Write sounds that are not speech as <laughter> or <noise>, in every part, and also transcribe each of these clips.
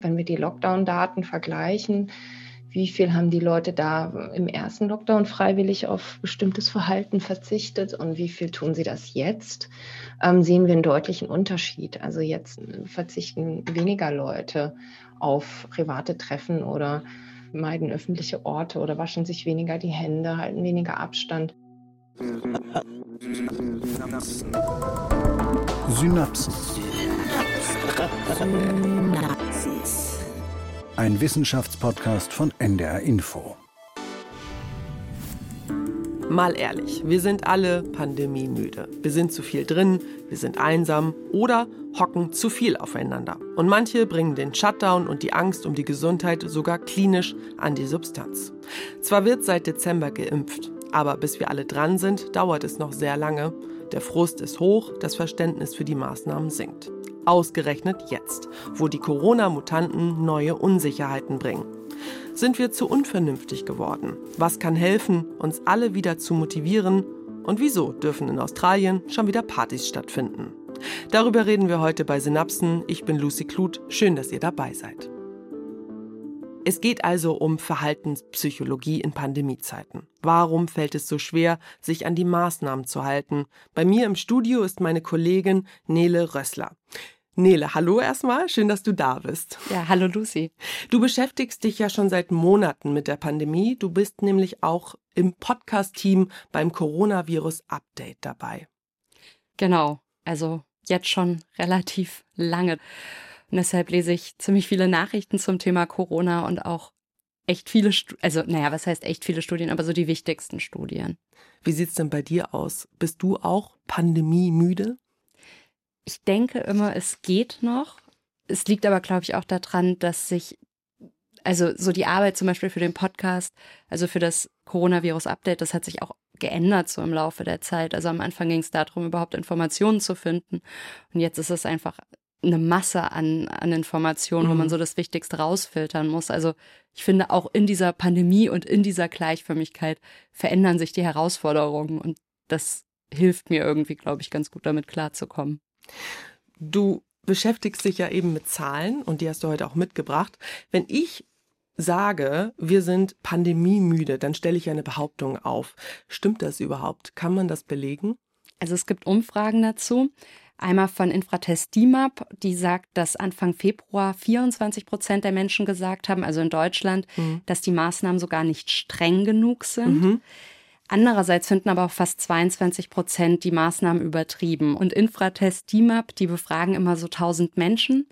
Wenn wir die Lockdown-Daten vergleichen, wie viel haben die Leute da im ersten Lockdown freiwillig auf bestimmtes Verhalten verzichtet und wie viel tun sie das jetzt, ähm, sehen wir einen deutlichen Unterschied. Also jetzt verzichten weniger Leute auf private Treffen oder meiden öffentliche Orte oder waschen sich weniger die Hände, halten weniger Abstand. Synapsen. Synapsen. Synapsen. Ein Wissenschaftspodcast von NDR Info. Mal ehrlich, wir sind alle pandemiemüde. Wir sind zu viel drin, wir sind einsam oder hocken zu viel aufeinander. Und manche bringen den Shutdown und die Angst um die Gesundheit sogar klinisch an die Substanz. Zwar wird seit Dezember geimpft, aber bis wir alle dran sind, dauert es noch sehr lange. Der Frust ist hoch, das Verständnis für die Maßnahmen sinkt. Ausgerechnet jetzt, wo die Corona-Mutanten neue Unsicherheiten bringen. Sind wir zu unvernünftig geworden? Was kann helfen, uns alle wieder zu motivieren? Und wieso dürfen in Australien schon wieder Partys stattfinden? Darüber reden wir heute bei Synapsen. Ich bin Lucy Kluth. Schön, dass ihr dabei seid. Es geht also um Verhaltenspsychologie in Pandemiezeiten. Warum fällt es so schwer, sich an die Maßnahmen zu halten? Bei mir im Studio ist meine Kollegin Nele Rössler. Nele, hallo erstmal, schön, dass du da bist. Ja, hallo Lucy. Du beschäftigst dich ja schon seit Monaten mit der Pandemie. Du bist nämlich auch im Podcast-Team beim Coronavirus-Update dabei. Genau, also jetzt schon relativ lange. Und deshalb lese ich ziemlich viele Nachrichten zum Thema Corona und auch echt viele, also naja, was heißt echt viele Studien, aber so die wichtigsten Studien. Wie sieht's denn bei dir aus? Bist du auch pandemiemüde? Ich denke immer, es geht noch. Es liegt aber, glaube ich, auch daran, dass sich, also so die Arbeit zum Beispiel für den Podcast, also für das Coronavirus-Update, das hat sich auch geändert so im Laufe der Zeit. Also am Anfang ging es darum, überhaupt Informationen zu finden. Und jetzt ist es einfach eine Masse an, an Informationen, mhm. wo man mhm. so das Wichtigste rausfiltern muss. Also ich finde, auch in dieser Pandemie und in dieser Gleichförmigkeit verändern sich die Herausforderungen und das hilft mir irgendwie, glaube ich, ganz gut damit klarzukommen. Du beschäftigst dich ja eben mit Zahlen und die hast du heute auch mitgebracht. Wenn ich sage, wir sind pandemiemüde, dann stelle ich eine Behauptung auf. Stimmt das überhaupt? Kann man das belegen? Also es gibt Umfragen dazu. Einmal von Infratest DIMAP, die sagt, dass Anfang Februar 24 Prozent der Menschen gesagt haben, also in Deutschland, mhm. dass die Maßnahmen sogar nicht streng genug sind. Mhm. Andererseits finden aber auch fast 22 Prozent die Maßnahmen übertrieben. Und Infratest DIMAP, die befragen immer so 1000 Menschen.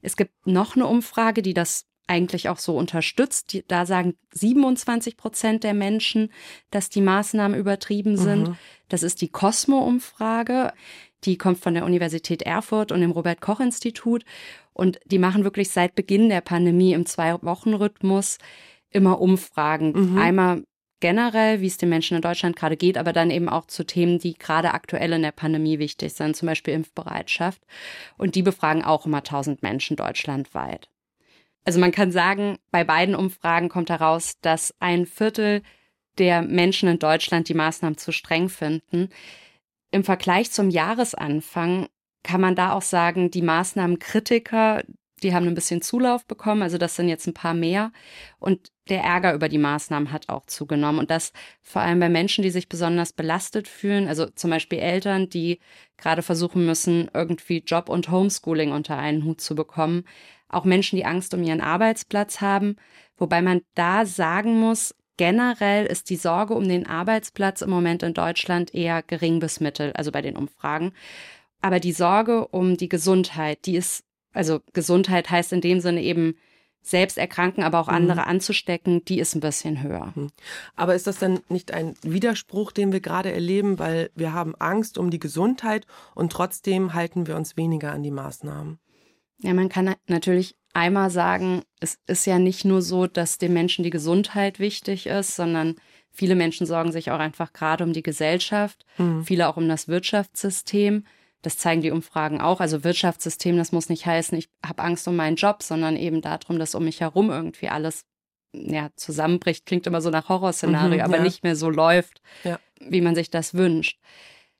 Es gibt noch eine Umfrage, die das eigentlich auch so unterstützt. Die, da sagen 27 Prozent der Menschen, dass die Maßnahmen übertrieben sind. Mhm. Das ist die Cosmo-Umfrage. Die kommt von der Universität Erfurt und dem Robert Koch Institut. Und die machen wirklich seit Beginn der Pandemie im Zwei-Wochen-Rhythmus immer Umfragen. Mhm. Einmal generell, wie es den Menschen in Deutschland gerade geht, aber dann eben auch zu Themen, die gerade aktuell in der Pandemie wichtig sind, zum Beispiel Impfbereitschaft. Und die befragen auch immer 1000 Menschen deutschlandweit. Also man kann sagen, bei beiden Umfragen kommt heraus, dass ein Viertel der Menschen in Deutschland die Maßnahmen zu streng finden. Im Vergleich zum Jahresanfang kann man da auch sagen, die Maßnahmenkritiker, die haben ein bisschen Zulauf bekommen, also das sind jetzt ein paar mehr. Und der Ärger über die Maßnahmen hat auch zugenommen. Und das vor allem bei Menschen, die sich besonders belastet fühlen, also zum Beispiel Eltern, die gerade versuchen müssen, irgendwie Job und Homeschooling unter einen Hut zu bekommen. Auch Menschen, die Angst um ihren Arbeitsplatz haben. Wobei man da sagen muss, generell ist die Sorge um den Arbeitsplatz im Moment in Deutschland eher gering bis mittel, also bei den Umfragen. Aber die Sorge um die Gesundheit, die ist also Gesundheit heißt in dem Sinne eben selbst erkranken, aber auch andere mhm. anzustecken, die ist ein bisschen höher. Mhm. Aber ist das dann nicht ein Widerspruch, den wir gerade erleben, weil wir haben Angst um die Gesundheit und trotzdem halten wir uns weniger an die Maßnahmen? Ja, man kann natürlich einmal sagen, es ist ja nicht nur so, dass den Menschen die Gesundheit wichtig ist, sondern viele Menschen sorgen sich auch einfach gerade um die Gesellschaft, mhm. viele auch um das Wirtschaftssystem. Das zeigen die Umfragen auch. Also Wirtschaftssystem, das muss nicht heißen, ich habe Angst um meinen Job, sondern eben darum, dass um mich herum irgendwie alles ja, zusammenbricht. Klingt immer so nach Horrorszenario, mhm, aber ja. nicht mehr so läuft, ja. wie man sich das wünscht.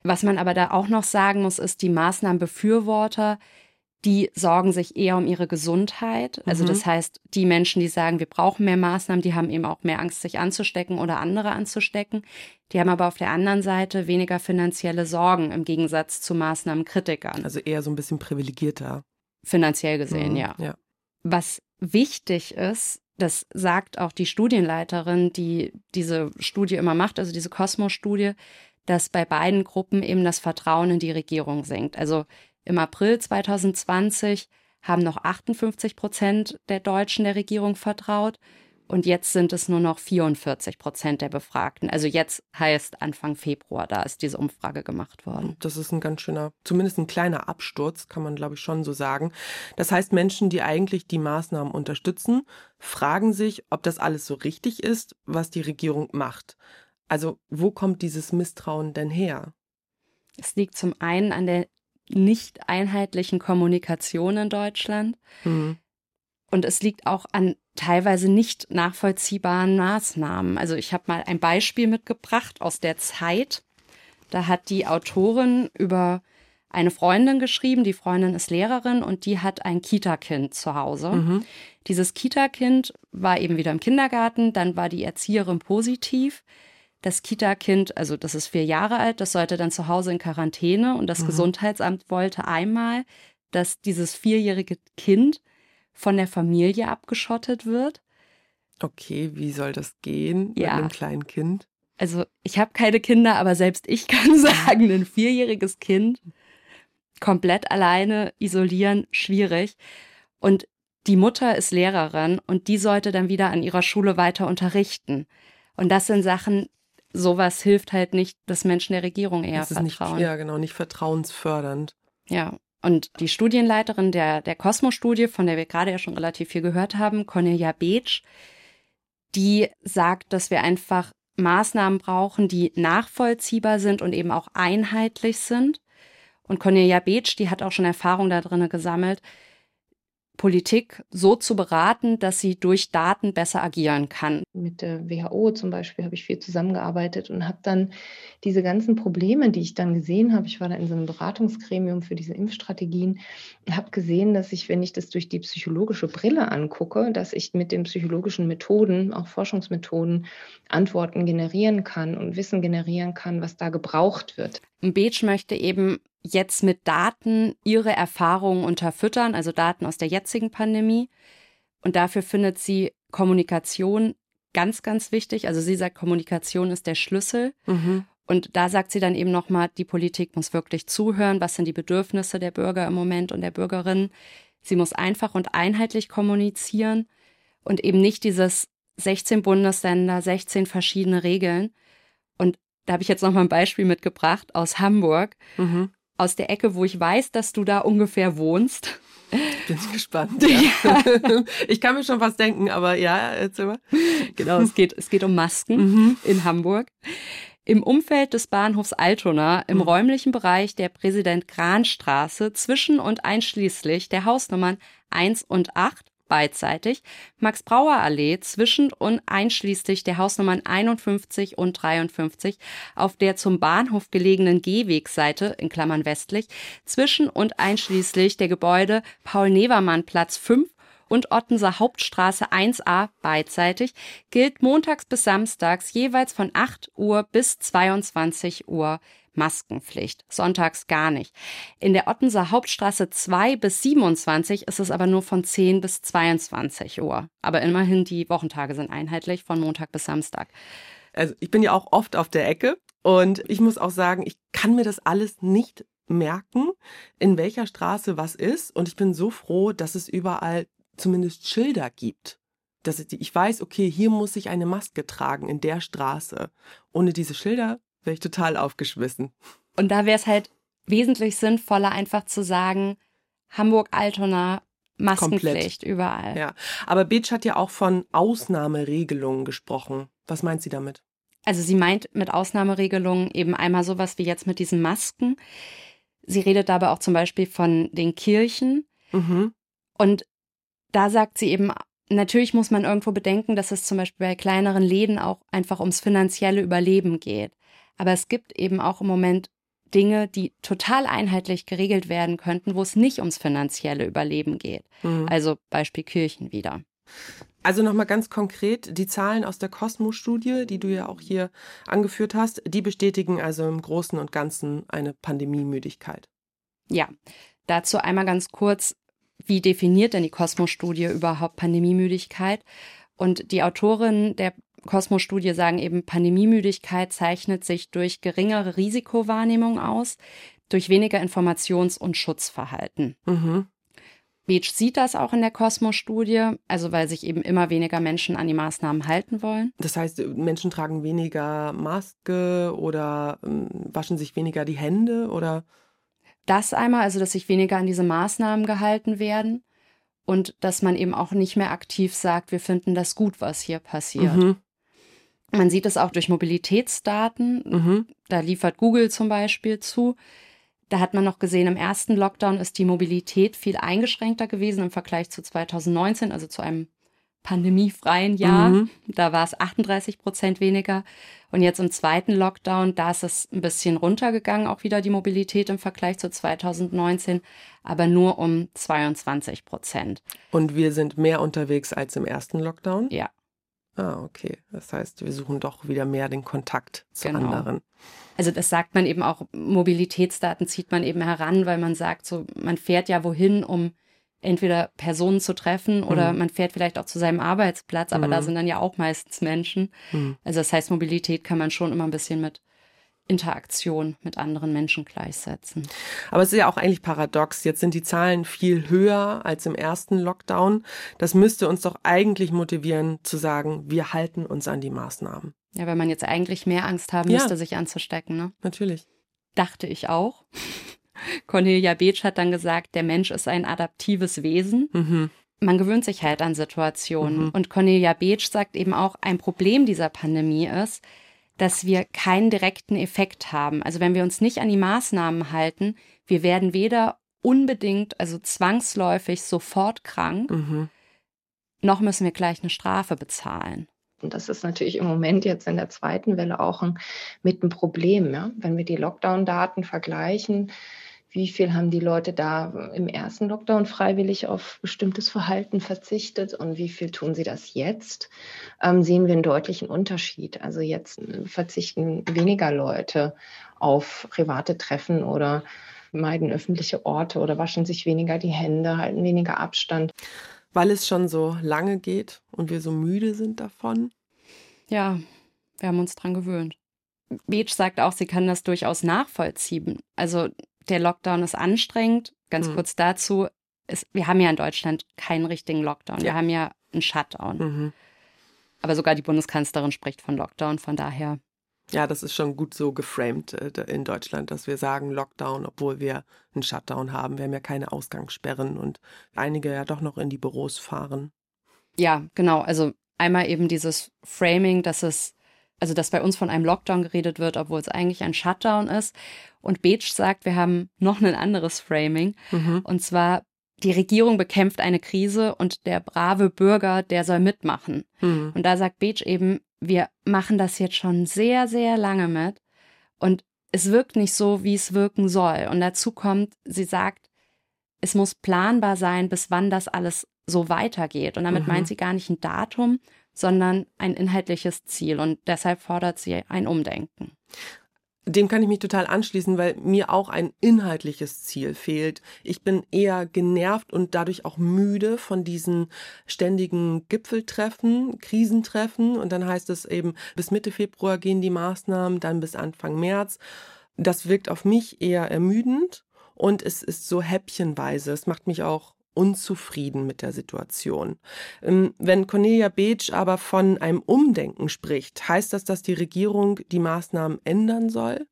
Was man aber da auch noch sagen muss, ist, die Maßnahmenbefürworter, die sorgen sich eher um ihre Gesundheit. Also mhm. das heißt, die Menschen, die sagen, wir brauchen mehr Maßnahmen, die haben eben auch mehr Angst, sich anzustecken oder andere anzustecken. Die haben aber auf der anderen Seite weniger finanzielle Sorgen im Gegensatz zu Maßnahmenkritikern. Also eher so ein bisschen privilegierter. Finanziell gesehen, mhm. ja. ja. Was wichtig ist, das sagt auch die Studienleiterin, die diese Studie immer macht, also diese Kosmos-Studie, dass bei beiden Gruppen eben das Vertrauen in die Regierung sinkt. Also im April 2020 haben noch 58 Prozent der Deutschen der Regierung vertraut. Und jetzt sind es nur noch 44 Prozent der Befragten. Also jetzt heißt Anfang Februar, da ist diese Umfrage gemacht worden. Das ist ein ganz schöner, zumindest ein kleiner Absturz, kann man glaube ich schon so sagen. Das heißt, Menschen, die eigentlich die Maßnahmen unterstützen, fragen sich, ob das alles so richtig ist, was die Regierung macht. Also wo kommt dieses Misstrauen denn her? Es liegt zum einen an der nicht einheitlichen Kommunikation in Deutschland. Mhm. Und es liegt auch an teilweise nicht nachvollziehbaren Maßnahmen. Also ich habe mal ein Beispiel mitgebracht aus der Zeit. Da hat die Autorin über eine Freundin geschrieben. Die Freundin ist Lehrerin und die hat ein Kita-Kind zu Hause. Mhm. Dieses Kita-Kind war eben wieder im Kindergarten. Dann war die Erzieherin positiv das Kita-Kind, also das ist vier Jahre alt, das sollte dann zu Hause in Quarantäne und das mhm. Gesundheitsamt wollte einmal, dass dieses vierjährige Kind von der Familie abgeschottet wird. Okay, wie soll das gehen ja. mit einem kleinen Kind? Also ich habe keine Kinder, aber selbst ich kann <laughs> sagen, ein vierjähriges Kind komplett alleine isolieren, schwierig. Und die Mutter ist Lehrerin und die sollte dann wieder an ihrer Schule weiter unterrichten. Und das sind Sachen, sowas hilft halt nicht, dass Menschen der Regierung eher das vertrauen. Nicht, ja, genau, nicht vertrauensfördernd. Ja. Und die Studienleiterin der, der Cosmo-Studie, von der wir gerade ja schon relativ viel gehört haben, Cornelia Beetsch, die sagt, dass wir einfach Maßnahmen brauchen, die nachvollziehbar sind und eben auch einheitlich sind. Und Cornelia Beetsch, die hat auch schon Erfahrung da drin gesammelt, Politik so zu beraten, dass sie durch Daten besser agieren kann. Mit der WHO zum Beispiel habe ich viel zusammengearbeitet und habe dann diese ganzen Probleme, die ich dann gesehen habe, ich war da in so einem Beratungsgremium für diese Impfstrategien, habe gesehen, dass ich, wenn ich das durch die psychologische Brille angucke, dass ich mit den psychologischen Methoden, auch Forschungsmethoden, Antworten generieren kann und Wissen generieren kann, was da gebraucht wird. Beetsch möchte eben jetzt mit Daten ihre Erfahrungen unterfüttern, also Daten aus der jetzigen Pandemie. Und dafür findet sie Kommunikation ganz, ganz wichtig. Also sie sagt, Kommunikation ist der Schlüssel. Mhm. Und da sagt sie dann eben nochmal, die Politik muss wirklich zuhören. Was sind die Bedürfnisse der Bürger im Moment und der Bürgerinnen? Sie muss einfach und einheitlich kommunizieren und eben nicht dieses 16 Bundesländer, 16 verschiedene Regeln. Und da habe ich jetzt nochmal ein Beispiel mitgebracht aus Hamburg. Mhm aus der Ecke, wo ich weiß, dass du da ungefähr wohnst. Bin ich gespannt. <laughs> Ja. <laughs> ich kann mir schon was denken, aber ja, erzähl mal. Genau, es geht, es geht um Masken mhm. in Hamburg. Im Umfeld des Bahnhofs Altona, im mhm. räumlichen Bereich der Präsident-Gran-Straße, zwischen und einschließlich der Hausnummern 1 und 8, beidseitig. Max-Brauer-Allee zwischen und einschließlich der Hausnummern 51 und 53 auf der zum Bahnhof gelegenen Gehwegseite in Klammern westlich zwischen und einschließlich der Gebäude Paul-Nevermann-Platz 5 und Ottenser Hauptstraße 1a beidseitig gilt montags bis samstags jeweils von 8 Uhr bis 22 Uhr Maskenpflicht, sonntags gar nicht. In der Ottenser Hauptstraße 2 bis 27 ist es aber nur von 10 bis 22 Uhr. Aber immerhin die Wochentage sind einheitlich von Montag bis Samstag. Also ich bin ja auch oft auf der Ecke und ich muss auch sagen, ich kann mir das alles nicht merken, in welcher Straße was ist. Und ich bin so froh, dass es überall zumindest Schilder gibt. Dass ich weiß, okay, hier muss ich eine Maske tragen in der Straße. Ohne diese Schilder wäre ich total aufgeschmissen. Und da wäre es halt wesentlich sinnvoller, einfach zu sagen, Hamburg-Altona, Maskenpflicht Komplett. überall. Ja, aber Beach hat ja auch von Ausnahmeregelungen gesprochen. Was meint sie damit? Also sie meint mit Ausnahmeregelungen eben einmal sowas wie jetzt mit diesen Masken. Sie redet dabei auch zum Beispiel von den Kirchen. Mhm. Und da sagt sie eben, natürlich muss man irgendwo bedenken, dass es zum Beispiel bei kleineren Läden auch einfach ums finanzielle Überleben geht. Aber es gibt eben auch im Moment Dinge, die total einheitlich geregelt werden könnten, wo es nicht ums finanzielle Überleben geht. Mhm. Also Beispiel Kirchen wieder. Also nochmal ganz konkret, die Zahlen aus der Cosmo-Studie, die du ja auch hier angeführt hast, die bestätigen also im Großen und Ganzen eine Pandemiemüdigkeit. Ja, dazu einmal ganz kurz, wie definiert denn die Cosmo-Studie überhaupt Pandemiemüdigkeit? Und die Autorinnen der Cosmo-Studie sagen eben, Pandemiemüdigkeit zeichnet sich durch geringere Risikowahrnehmung aus, durch weniger Informations- und Schutzverhalten. Mhm. Beach sieht das auch in der Cosmos-Studie, also weil sich eben immer weniger Menschen an die Maßnahmen halten wollen. Das heißt, Menschen tragen weniger Maske oder ähm, waschen sich weniger die Hände oder? Das einmal, also dass sich weniger an diese Maßnahmen gehalten werden und dass man eben auch nicht mehr aktiv sagt, wir finden das gut, was hier passiert. Mhm. Man sieht es auch durch Mobilitätsdaten. Mhm. Da liefert Google zum Beispiel zu. Da hat man noch gesehen, im ersten Lockdown ist die Mobilität viel eingeschränkter gewesen im Vergleich zu 2019, also zu einem pandemiefreien Jahr. Mhm. Da war es 38 Prozent weniger. Und jetzt im zweiten Lockdown, da ist es ein bisschen runtergegangen, auch wieder die Mobilität im Vergleich zu 2019, aber nur um 22 Prozent. Und wir sind mehr unterwegs als im ersten Lockdown? Ja. Ah, okay. Das heißt, wir suchen doch wieder mehr den Kontakt zu genau. anderen. Also das sagt man eben auch, Mobilitätsdaten zieht man eben heran, weil man sagt, so, man fährt ja wohin, um entweder Personen zu treffen oder mhm. man fährt vielleicht auch zu seinem Arbeitsplatz, aber mhm. da sind dann ja auch meistens Menschen. Mhm. Also das heißt, Mobilität kann man schon immer ein bisschen mit Interaktion mit anderen Menschen gleichsetzen. Aber es ist ja auch eigentlich paradox. Jetzt sind die Zahlen viel höher als im ersten Lockdown. Das müsste uns doch eigentlich motivieren zu sagen, wir halten uns an die Maßnahmen. Ja, weil man jetzt eigentlich mehr Angst haben müsste, ja. sich anzustecken. Ne? Natürlich. Dachte ich auch. <laughs> Cornelia Beetsch hat dann gesagt, der Mensch ist ein adaptives Wesen. Mhm. Man gewöhnt sich halt an Situationen. Mhm. Und Cornelia Beetsch sagt eben auch, ein Problem dieser Pandemie ist, dass wir keinen direkten Effekt haben. Also wenn wir uns nicht an die Maßnahmen halten, wir werden weder unbedingt, also zwangsläufig sofort krank, mhm. noch müssen wir gleich eine Strafe bezahlen. Und das ist natürlich im Moment jetzt in der zweiten Welle auch ein, mit ein Problem. Ja? Wenn wir die Lockdown-Daten vergleichen, wie viel haben die Leute da im ersten Lockdown freiwillig auf bestimmtes Verhalten verzichtet und wie viel tun sie das jetzt, ähm, sehen wir einen deutlichen Unterschied. Also jetzt verzichten weniger Leute auf private Treffen oder meiden öffentliche Orte oder waschen sich weniger die Hände, halten weniger Abstand. Weil es schon so lange geht und wir so müde sind davon? Ja, wir haben uns dran gewöhnt. Beach sagt auch, sie kann das durchaus nachvollziehen. Also der Lockdown ist anstrengend. Ganz mhm. kurz dazu, ist, wir haben ja in Deutschland keinen richtigen Lockdown. Ja. Wir haben ja einen Shutdown. Mhm. Aber sogar die Bundeskanzlerin spricht von Lockdown, von daher. Ja, das ist schon gut so geframed äh, in Deutschland, dass wir sagen Lockdown, obwohl wir einen Shutdown haben. Wir haben ja keine Ausgangssperren und einige ja doch noch in die Büros fahren. Ja, genau. Also einmal eben dieses Framing, dass es also dass bei uns von einem Lockdown geredet wird, obwohl es eigentlich ein Shutdown ist. Und Beach sagt, wir haben noch ein anderes Framing. Mhm. Und zwar, die Regierung bekämpft eine Krise und der brave Bürger, der soll mitmachen. Mhm. Und da sagt Beach eben, wir machen das jetzt schon sehr, sehr lange mit. Und es wirkt nicht so, wie es wirken soll. Und dazu kommt, sie sagt, es muss planbar sein, bis wann das alles so weitergeht. Und damit mhm. meint sie gar nicht ein Datum, sondern ein inhaltliches Ziel. Und deshalb fordert sie ein Umdenken. Dem kann ich mich total anschließen, weil mir auch ein inhaltliches Ziel fehlt. Ich bin eher genervt und dadurch auch müde von diesen ständigen Gipfeltreffen, Krisentreffen. Und dann heißt es eben, bis Mitte Februar gehen die Maßnahmen, dann bis Anfang März. Das wirkt auf mich eher ermüdend und es ist so häppchenweise. Es macht mich auch unzufrieden mit der Situation. Ähm, wenn Cornelia Beetsch aber von einem Umdenken spricht, heißt das, dass die Regierung die Maßnahmen ändern soll?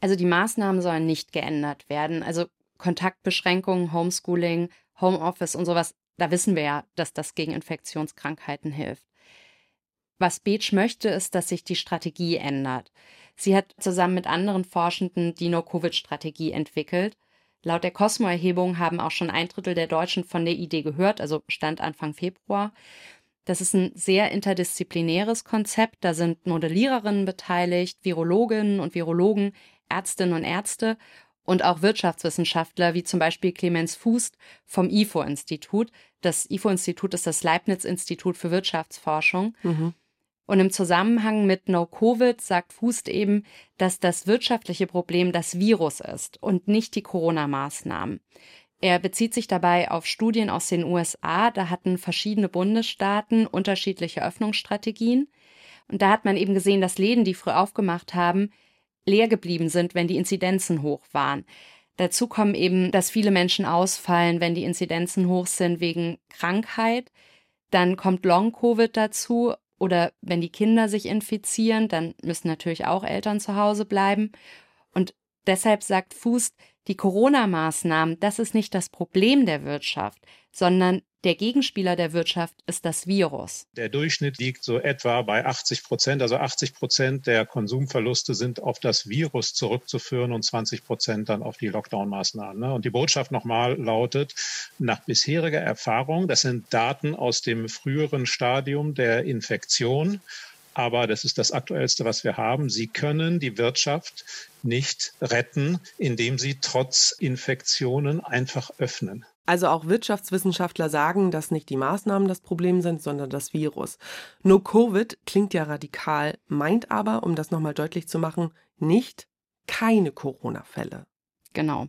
Also die Maßnahmen sollen nicht geändert werden. Also Kontaktbeschränkungen, Homeschooling, Homeoffice und sowas, da wissen wir ja, dass das gegen Infektionskrankheiten hilft. Was Beetsch möchte, ist, dass sich die Strategie ändert. Sie hat zusammen mit anderen Forschenden die No-Covid-Strategie entwickelt Laut der Cosmo-Erhebung haben auch schon ein Drittel der Deutschen von der Idee gehört, also Stand Anfang Februar. Das ist ein sehr interdisziplinäres Konzept. Da sind Modelliererinnen beteiligt, Virologinnen und Virologen, Ärztinnen und Ärzte und auch Wirtschaftswissenschaftler wie zum Beispiel Clemens Fußt vom IFO-Institut. Das IFO-Institut ist das Leibniz-Institut für Wirtschaftsforschung. Mhm. Und im Zusammenhang mit No-Covid sagt Fußt eben, dass das wirtschaftliche Problem das Virus ist und nicht die Corona-Maßnahmen. Er bezieht sich dabei auf Studien aus den USA. Da hatten verschiedene Bundesstaaten unterschiedliche Öffnungsstrategien. Und da hat man eben gesehen, dass Läden, die früh aufgemacht haben, leer geblieben sind, wenn die Inzidenzen hoch waren. Dazu kommen eben, dass viele Menschen ausfallen, wenn die Inzidenzen hoch sind wegen Krankheit. Dann kommt Long-Covid dazu oder wenn die Kinder sich infizieren, dann müssen natürlich auch Eltern zu Hause bleiben. Und deshalb sagt Fuß, die Corona-Maßnahmen, das ist nicht das Problem der Wirtschaft, sondern der Gegenspieler der Wirtschaft ist das Virus. Der Durchschnitt liegt so etwa bei 80 Prozent. Also 80 Prozent der Konsumverluste sind auf das Virus zurückzuführen und 20 Prozent dann auf die Lockdown-Maßnahmen. Ne? Und die Botschaft nochmal lautet, nach bisheriger Erfahrung, das sind Daten aus dem früheren Stadium der Infektion, aber das ist das Aktuellste, was wir haben. Sie können die Wirtschaft nicht retten, indem sie trotz Infektionen einfach öffnen. Also auch Wirtschaftswissenschaftler sagen, dass nicht die Maßnahmen das Problem sind, sondern das Virus. No Covid klingt ja radikal, meint aber, um das nochmal deutlich zu machen, nicht keine Corona-Fälle. Genau.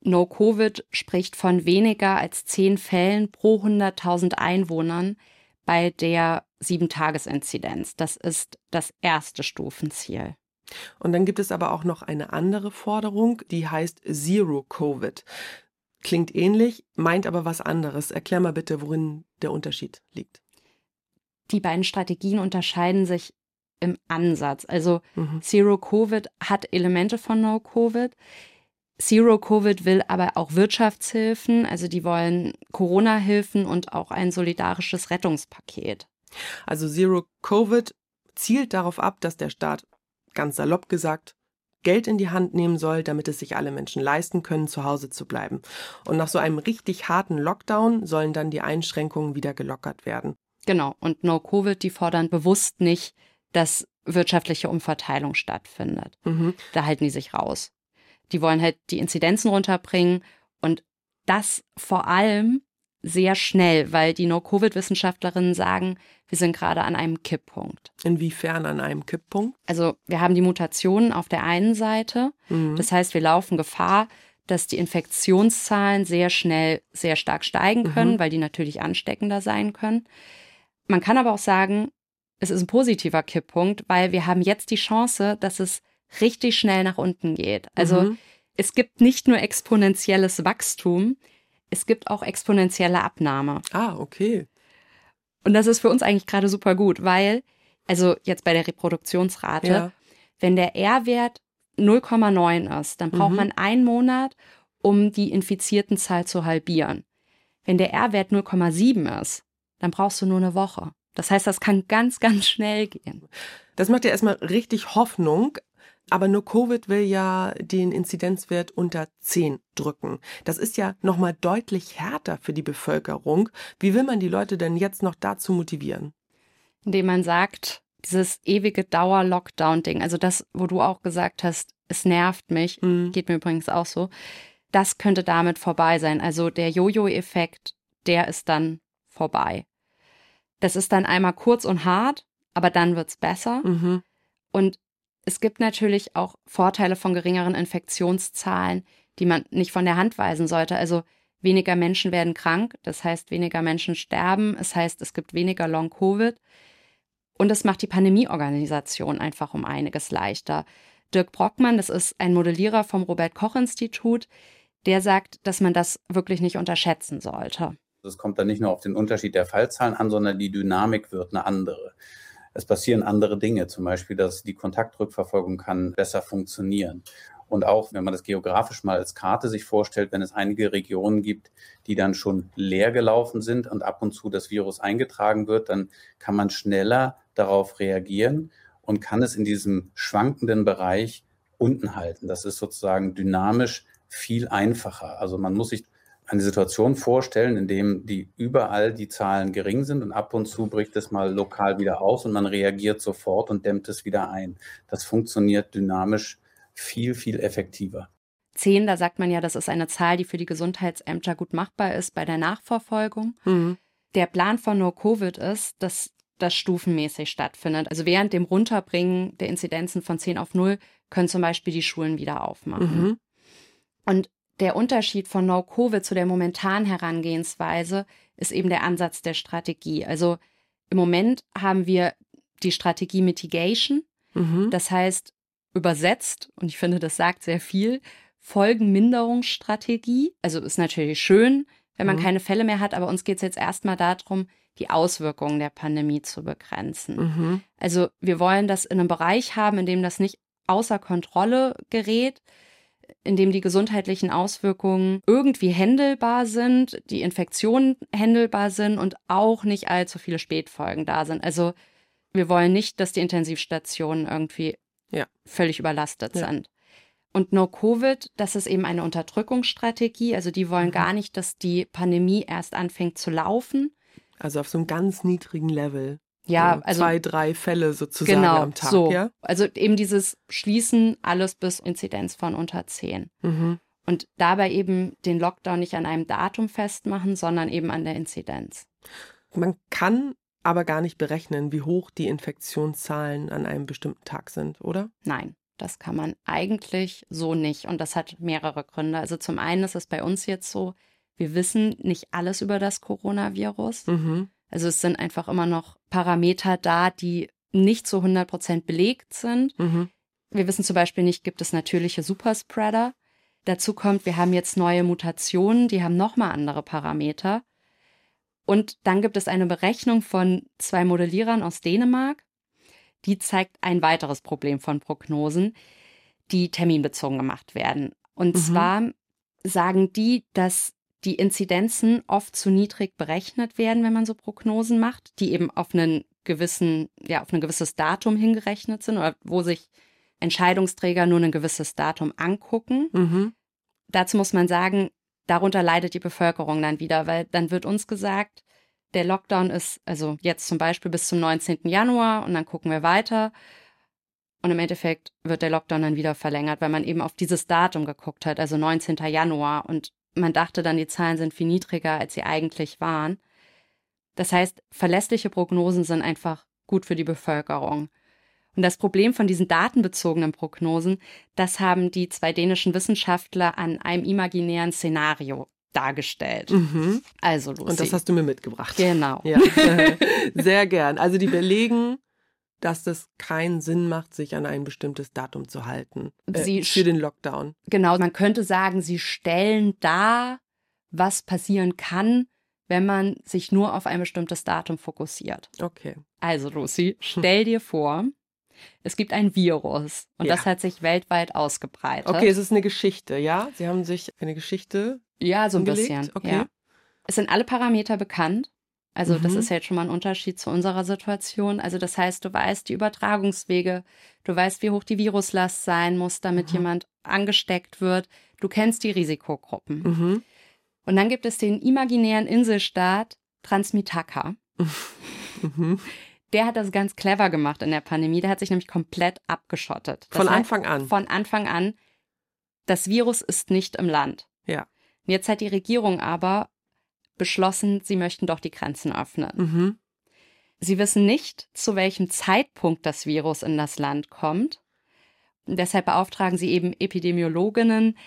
No Covid spricht von weniger als zehn Fällen pro 100.000 Einwohnern bei der Sieben-Tages-Inzidenz. Das ist das erste Stufenziel. Und dann gibt es aber auch noch eine andere Forderung, die heißt Zero Covid. Klingt ähnlich, meint aber was anderes. Erklär mal bitte, worin der Unterschied liegt. Die beiden Strategien unterscheiden sich im Ansatz. Also mhm. Zero Covid hat Elemente von No Covid. Zero Covid will aber auch Wirtschaftshilfen, also die wollen Corona-Hilfen und auch ein solidarisches Rettungspaket. Also Zero Covid zielt darauf ab, dass der Staat, ganz salopp gesagt, Geld in die Hand nehmen soll, damit es sich alle Menschen leisten können, zu Hause zu bleiben. Und nach so einem richtig harten Lockdown sollen dann die Einschränkungen wieder gelockert werden. Genau. Und No Covid, die fordern bewusst nicht, dass wirtschaftliche Umverteilung stattfindet. Mhm. Da halten die sich raus. Die wollen halt die Inzidenzen runterbringen und das vor allem sehr schnell, weil die No-Covid-Wissenschaftlerinnen sagen, wir sind gerade an einem Kipppunkt. Inwiefern an einem Kipppunkt? Also wir haben die Mutationen auf der einen Seite. Mhm. Das heißt, wir laufen Gefahr, dass die Infektionszahlen sehr schnell sehr stark steigen können, mhm. weil die natürlich ansteckender sein können. Man kann aber auch sagen, es ist ein positiver Kipppunkt, weil wir haben jetzt die Chance, dass es richtig schnell nach unten geht. Also mhm. es gibt nicht nur exponentielles Wachstum, es gibt auch exponentielle Abnahme. Ah, okay. Und das ist für uns eigentlich gerade super gut, weil, also jetzt bei der Reproduktionsrate, ja. wenn der R-Wert 0,9 ist, dann braucht mhm. man einen Monat, um die infizierten Zahl zu halbieren. Wenn der R-Wert 0,7 ist, dann brauchst du nur eine Woche. Das heißt, das kann ganz, ganz schnell gehen. Das macht ja erstmal richtig Hoffnung. Aber nur Covid will ja den Inzidenzwert unter 10 drücken. Das ist ja nochmal deutlich härter für die Bevölkerung. Wie will man die Leute denn jetzt noch dazu motivieren? Indem man sagt, dieses ewige Dauer-Lockdown-Ding, also das, wo du auch gesagt hast, es nervt mich, mhm. geht mir übrigens auch so, das könnte damit vorbei sein. Also der Jojo-Effekt, der ist dann vorbei. Das ist dann einmal kurz und hart, aber dann wird's besser. Mhm. Und es gibt natürlich auch Vorteile von geringeren Infektionszahlen, die man nicht von der Hand weisen sollte. Also weniger Menschen werden krank, das heißt weniger Menschen sterben, es heißt es gibt weniger Long-Covid und es macht die Pandemieorganisation einfach um einiges leichter. Dirk Brockmann, das ist ein Modellierer vom Robert Koch Institut, der sagt, dass man das wirklich nicht unterschätzen sollte. Es kommt dann nicht nur auf den Unterschied der Fallzahlen an, sondern die Dynamik wird eine andere es passieren andere Dinge, zum Beispiel, dass die Kontaktrückverfolgung kann besser funktionieren. Und auch, wenn man das geografisch mal als Karte sich vorstellt, wenn es einige Regionen gibt, die dann schon leer gelaufen sind und ab und zu das Virus eingetragen wird, dann kann man schneller darauf reagieren und kann es in diesem schwankenden Bereich unten halten. Das ist sozusagen dynamisch viel einfacher. Also man muss sich eine Situation vorstellen, in dem die überall die Zahlen gering sind und ab und zu bricht es mal lokal wieder aus und man reagiert sofort und dämmt es wieder ein. Das funktioniert dynamisch viel, viel effektiver. Zehn, da sagt man ja, das ist eine Zahl, die für die Gesundheitsämter gut machbar ist bei der Nachverfolgung. Mhm. Der Plan von No-Covid ist, dass das stufenmäßig stattfindet. Also während dem Runterbringen der Inzidenzen von 10 auf 0 können zum Beispiel die Schulen wieder aufmachen. Mhm. Und der Unterschied von No-Covid zu der momentanen Herangehensweise ist eben der Ansatz der Strategie. Also im Moment haben wir die Strategie Mitigation. Mhm. Das heißt, übersetzt, und ich finde, das sagt sehr viel, Folgenminderungsstrategie. Also ist natürlich schön, wenn man mhm. keine Fälle mehr hat, aber uns geht es jetzt erstmal darum, die Auswirkungen der Pandemie zu begrenzen. Mhm. Also wir wollen das in einem Bereich haben, in dem das nicht außer Kontrolle gerät, in dem die gesundheitlichen Auswirkungen irgendwie händelbar sind, die Infektionen händelbar sind und auch nicht allzu viele Spätfolgen da sind. Also wir wollen nicht, dass die Intensivstationen irgendwie ja. völlig überlastet ja. sind. Und No-Covid, das ist eben eine Unterdrückungsstrategie. Also die wollen mhm. gar nicht, dass die Pandemie erst anfängt zu laufen. Also auf so einem ganz niedrigen Level. Ja, so also zwei, drei Fälle sozusagen genau, am Tag. So. Ja? Also eben dieses Schließen alles bis Inzidenz von unter zehn. Mhm. Und dabei eben den Lockdown nicht an einem Datum festmachen, sondern eben an der Inzidenz. Man kann aber gar nicht berechnen, wie hoch die Infektionszahlen an einem bestimmten Tag sind, oder? Nein. Das kann man eigentlich so nicht. Und das hat mehrere Gründe. Also zum einen ist es bei uns jetzt so, wir wissen nicht alles über das Coronavirus. Mhm. Also es sind einfach immer noch Parameter da, die nicht zu 100 Prozent belegt sind. Mhm. Wir wissen zum Beispiel nicht, gibt es natürliche Superspreader. Dazu kommt, wir haben jetzt neue Mutationen, die haben nochmal andere Parameter. Und dann gibt es eine Berechnung von zwei Modellierern aus Dänemark, die zeigt ein weiteres Problem von Prognosen, die terminbezogen gemacht werden. Und mhm. zwar sagen die, dass die Inzidenzen oft zu niedrig berechnet werden, wenn man so Prognosen macht, die eben auf einen gewissen, ja, auf ein gewisses Datum hingerechnet sind oder wo sich Entscheidungsträger nur ein gewisses Datum angucken. Mhm. Dazu muss man sagen, darunter leidet die Bevölkerung dann wieder, weil dann wird uns gesagt, der Lockdown ist also jetzt zum Beispiel bis zum 19. Januar und dann gucken wir weiter. Und im Endeffekt wird der Lockdown dann wieder verlängert, weil man eben auf dieses Datum geguckt hat, also 19. Januar. Und man dachte dann, die Zahlen sind viel niedriger, als sie eigentlich waren. Das heißt, verlässliche Prognosen sind einfach gut für die Bevölkerung. Und das Problem von diesen datenbezogenen Prognosen, das haben die zwei dänischen Wissenschaftler an einem imaginären Szenario dargestellt. Mhm. Also Lucy. Und das hast du mir mitgebracht. Genau. Ja. <laughs> Sehr gern. Also die belegen, dass das keinen Sinn macht, sich an ein bestimmtes Datum zu halten äh, für den Lockdown. Genau, man könnte sagen, sie stellen dar, was passieren kann, wenn man sich nur auf ein bestimmtes Datum fokussiert. Okay. Also Lucy, <laughs> stell dir vor, es gibt ein Virus und ja. das hat sich weltweit ausgebreitet. Okay, es ist eine Geschichte, ja? Sie haben sich eine Geschichte ja, so ein angelegt? bisschen. Okay. Ja. Es sind alle Parameter bekannt. Also mhm. das ist jetzt schon mal ein Unterschied zu unserer Situation. Also das heißt, du weißt die Übertragungswege, du weißt, wie hoch die Viruslast sein muss, damit mhm. jemand angesteckt wird. Du kennst die Risikogruppen. Mhm. Und dann gibt es den imaginären Inselstaat Transmitaka. <laughs> Mhm. Der hat das ganz clever gemacht in der Pandemie. Der hat sich nämlich komplett abgeschottet. Das von Anfang an. Von Anfang an. Das Virus ist nicht im Land. Ja. Jetzt hat die Regierung aber beschlossen, sie möchten doch die Grenzen öffnen. Mhm. Sie wissen nicht, zu welchem Zeitpunkt das Virus in das Land kommt. Und deshalb beauftragen sie eben Epidemiologinnen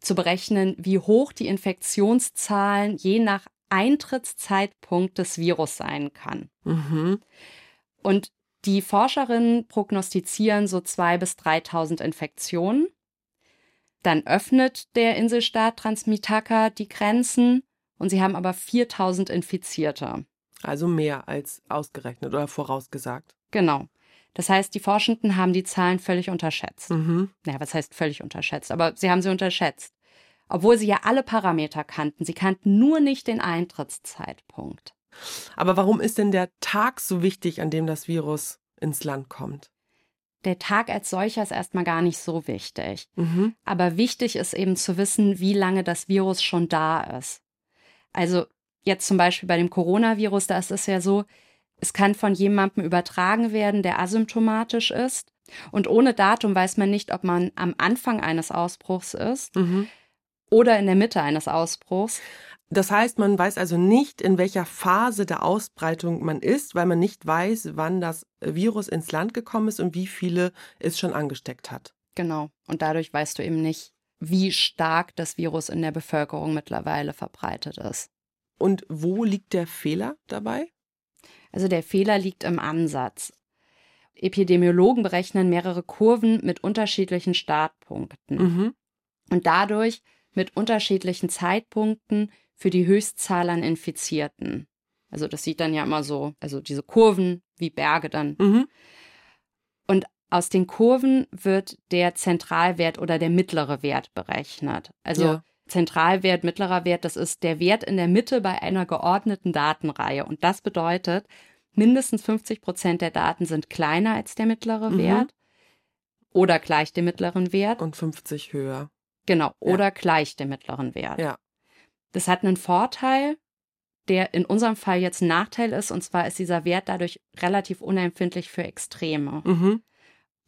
zu berechnen, wie hoch die Infektionszahlen je nach Eintrittszeitpunkt des Virus sein kann. Mhm. Und die Forscherinnen prognostizieren so 2.000 bis 3.000 Infektionen. Dann öffnet der Inselstaat Transmitaka die Grenzen und sie haben aber 4000 Infizierte. Also mehr als ausgerechnet oder vorausgesagt. Genau. Das heißt, die Forschenden haben die Zahlen völlig unterschätzt. Mhm. Naja, was heißt völlig unterschätzt? Aber sie haben sie unterschätzt. Obwohl sie ja alle Parameter kannten. Sie kannten nur nicht den Eintrittszeitpunkt. Aber warum ist denn der Tag so wichtig, an dem das Virus ins Land kommt? der Tag als solcher ist erstmal gar nicht so wichtig. Mhm. Aber wichtig ist eben zu wissen, wie lange das Virus schon da ist. Also jetzt zum Beispiel bei dem Coronavirus, da ist es ja so, es kann von jemandem übertragen werden, der asymptomatisch ist, Und ohne Datum weiß man nicht, ob man am Anfang eines Ausbruchs ist mhm. oder in der Mitte eines Ausbruchs. Das heißt, man weiß also nicht, in welcher Phase der Ausbreitung man ist, weil man nicht weiß, wann das Virus ins Land gekommen ist und wie viele es schon angesteckt hat. Genau. Und dadurch weißt du eben nicht, wie stark das Virus in der Bevölkerung mittlerweile verbreitet ist. Und wo liegt der Fehler dabei? Also der Fehler liegt im Ansatz. Epidemiologen berechnen mehrere Kurven mit unterschiedlichen Startpunkten mhm. und dadurch mit unterschiedlichen Zeitpunkten für die Höchstzahl an Infizierten. Also das sieht dann ja immer so, also diese Kurven wie Berge dann. Mhm. Und aus den Kurven wird der Zentralwert oder der mittlere Wert berechnet. Also ja. Zentralwert, mittlerer Wert, das ist der Wert in der Mitte bei einer geordneten Datenreihe. Und das bedeutet, mindestens 50 Prozent der Daten sind kleiner als der mittlere mhm. Wert oder gleich dem mittleren Wert. Und 50 höher. Genau, oder ja. gleich dem mittleren Wert. Ja. Das hat einen Vorteil, der in unserem Fall jetzt ein Nachteil ist, und zwar ist dieser Wert dadurch relativ unempfindlich für Extreme. Mhm.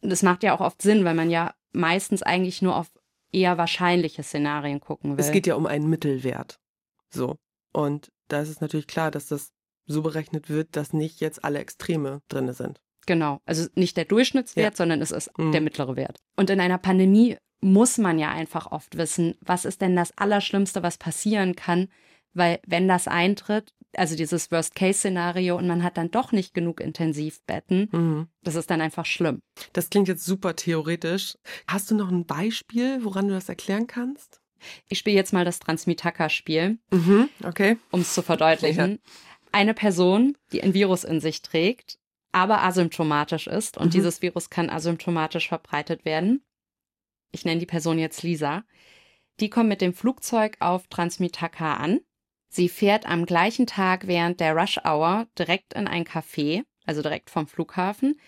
Das macht ja auch oft Sinn, weil man ja meistens eigentlich nur auf eher wahrscheinliche Szenarien gucken will. Es geht ja um einen Mittelwert. So. Und da ist es natürlich klar, dass das so berechnet wird, dass nicht jetzt alle Extreme drin sind. Genau. Also nicht der Durchschnittswert, ja. sondern es ist mhm. der mittlere Wert. Und in einer Pandemie muss man ja einfach oft wissen, was ist denn das Allerschlimmste, was passieren kann, weil wenn das eintritt, also dieses Worst-Case-Szenario und man hat dann doch nicht genug Intensivbetten, mhm. das ist dann einfach schlimm. Das klingt jetzt super theoretisch. Hast du noch ein Beispiel, woran du das erklären kannst? Ich spiele jetzt mal das Transmitaka-Spiel, mhm, okay. um es zu verdeutlichen. Ja. Eine Person, die ein Virus in sich trägt, aber asymptomatisch ist und mhm. dieses Virus kann asymptomatisch verbreitet werden. Ich nenne die Person jetzt Lisa. Die kommt mit dem Flugzeug auf Transmitaka an Sie fährt am gleichen Tag während der Rush Hour direkt in ein Café, also direkt vom Flughafen.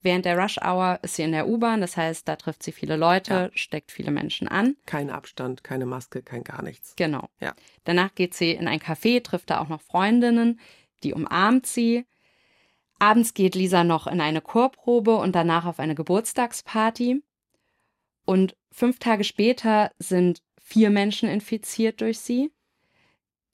Während der Rush Hour ist sie in der U-Bahn, das heißt, da trifft sie viele Leute, ja. steckt viele Menschen an. Kein Abstand, keine Maske, kein gar nichts. Genau. Ja. Danach geht sie in ein Café, trifft da auch noch Freundinnen, die umarmt sie. Abends geht Lisa noch in eine Chorprobe und danach auf eine Geburtstagsparty. Und fünf Tage später sind vier Menschen infiziert durch sie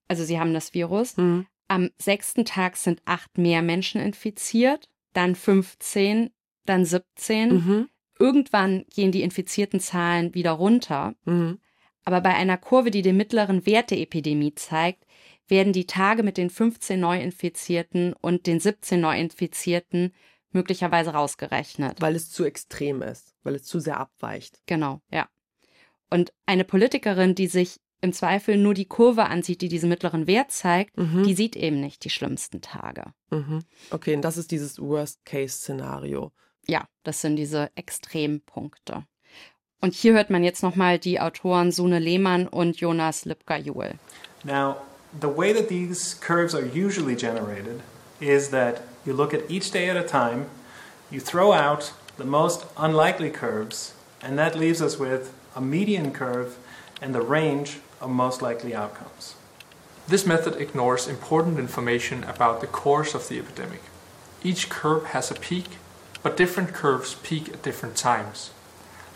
also sie haben das Virus. Mhm. Am sechsten Tag sind acht mehr Menschen infiziert, dann 15, dann 17. Mhm. Irgendwann gehen die infizierten Zahlen wieder runter. Mhm. Aber bei einer Kurve, die den mittleren Wert der Epidemie zeigt, werden die Tage mit den 15 Neuinfizierten und den 17 Neuinfizierten möglicherweise rausgerechnet. Weil es zu extrem ist, weil es zu sehr abweicht. Genau, ja. Und eine Politikerin, die sich im Zweifel nur die Kurve ansieht, die diesen mittleren Wert zeigt, mhm. die sieht eben nicht die schlimmsten Tage. Mhm. Okay, und das ist dieses Worst-Case-Szenario. Ja, das sind diese Extrempunkte. Und hier hört man jetzt nochmal die Autoren Sune Lehmann und Jonas Lipka-Juhl. Now, the way that these curves are usually generated is that you look at each day at a time, you throw out the most unlikely curves, and that leaves us with a median curve and the range most likely outcomes. This method ignores important information about the course of the epidemic. Each curve has a peak, but different curves peak at different times.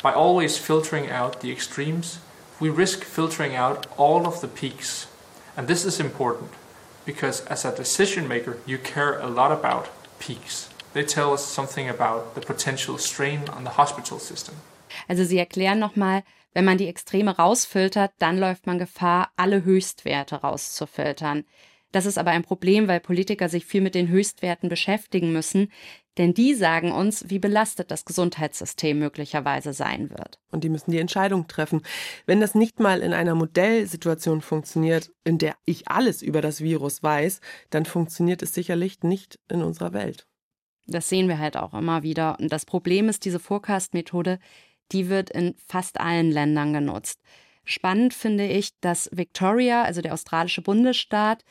By always filtering out the extremes, we risk filtering out all of the peaks. And this is important because as a decision maker, you care a lot about peaks. They tell us something about the potential strain on the hospital system. Also sie erklären nochmal, Wenn man die Extreme rausfiltert, dann läuft man Gefahr, alle Höchstwerte rauszufiltern. Das ist aber ein Problem, weil Politiker sich viel mit den Höchstwerten beschäftigen müssen, denn die sagen uns, wie belastet das Gesundheitssystem möglicherweise sein wird. Und die müssen die Entscheidung treffen. Wenn das nicht mal in einer Modellsituation funktioniert, in der ich alles über das Virus weiß, dann funktioniert es sicherlich nicht in unserer Welt. Das sehen wir halt auch immer wieder. Und das Problem ist, diese Forecast-Methode, die wird in fast allen Ländern genutzt. Spannend finde ich, dass Victoria, also der australische Bundesstaat,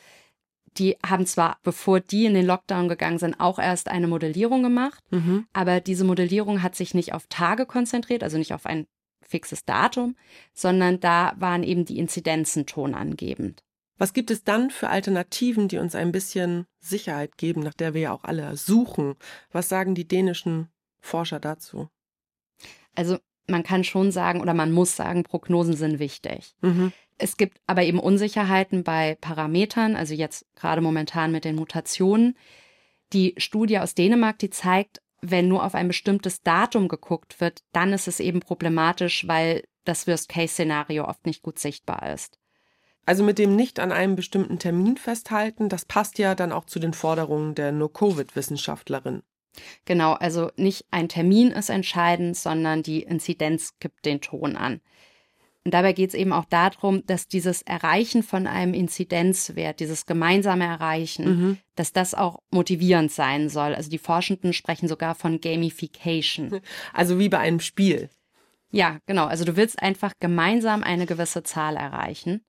die haben zwar, bevor die in den Lockdown gegangen sind, auch erst eine Modellierung gemacht, mhm. aber diese Modellierung hat sich nicht auf Tage konzentriert, also nicht auf ein fixes Datum, sondern da waren eben die Inzidenzen tonangebend. Was gibt es dann für Alternativen, die uns ein bisschen Sicherheit geben, nach der wir ja auch alle suchen? Was sagen die dänischen Forscher dazu? Also man kann schon sagen oder man muss sagen, Prognosen sind wichtig. Mhm. Es gibt aber eben Unsicherheiten bei Parametern, also jetzt gerade momentan mit den Mutationen. Die Studie aus Dänemark, die zeigt, wenn nur auf ein bestimmtes Datum geguckt wird, dann ist es eben problematisch, weil das Worst-Case-Szenario oft nicht gut sichtbar ist. Also mit dem nicht an einem bestimmten Termin festhalten, das passt ja dann auch zu den Forderungen der No-Covid-Wissenschaftlerin. Genau, also nicht ein Termin ist entscheidend, sondern die Inzidenz gibt den Ton an. Und dabei geht es eben auch darum, dass dieses Erreichen von einem Inzidenzwert, dieses gemeinsame Erreichen, mhm. dass das auch motivierend sein soll. Also die Forschenden sprechen sogar von Gamification. <laughs> Also wie bei einem Spiel. Ja, genau. Also du willst einfach gemeinsam eine gewisse Zahl erreichen.